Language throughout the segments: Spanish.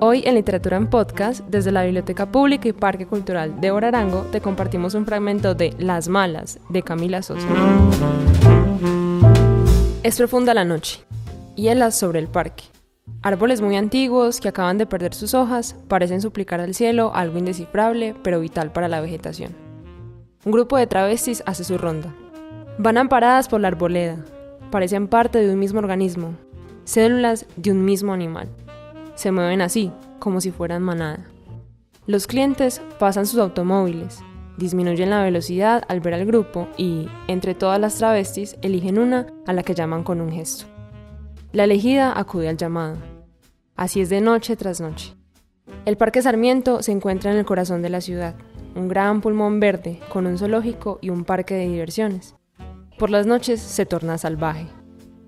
Hoy en Literatura en Podcast, desde la Biblioteca Pública y Parque Cultural de Orarango, te compartimos un fragmento de Las Malas, de Camila Sosa. Es profunda la noche, hielas sobre el parque. Árboles muy antiguos que acaban de perder sus hojas parecen suplicar al cielo algo indescifrable pero vital para la vegetación. Un grupo de travestis hace su ronda. Van amparadas por la arboleda, parecen parte de un mismo organismo, células de un mismo animal. Se mueven así, como si fueran manada. Los clientes pasan sus automóviles, disminuyen la velocidad al ver al grupo y, entre todas las travestis, eligen una a la que llaman con un gesto. La elegida acude al llamado. Así es de noche tras noche. El Parque Sarmiento se encuentra en el corazón de la ciudad, un gran pulmón verde con un zoológico y un parque de diversiones. Por las noches se torna salvaje.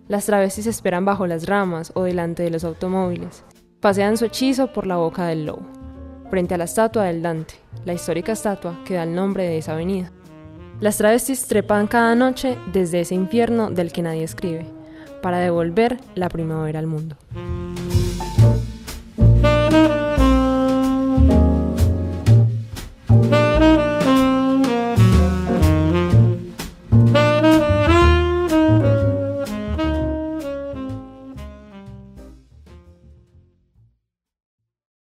Las travestis esperan bajo las ramas o delante de los automóviles. Pasean su hechizo por la boca del lobo, frente a la estatua del Dante, la histórica estatua que da el nombre de esa avenida. Las travestis trepan cada noche desde ese infierno del que nadie escribe, para devolver la primavera al mundo.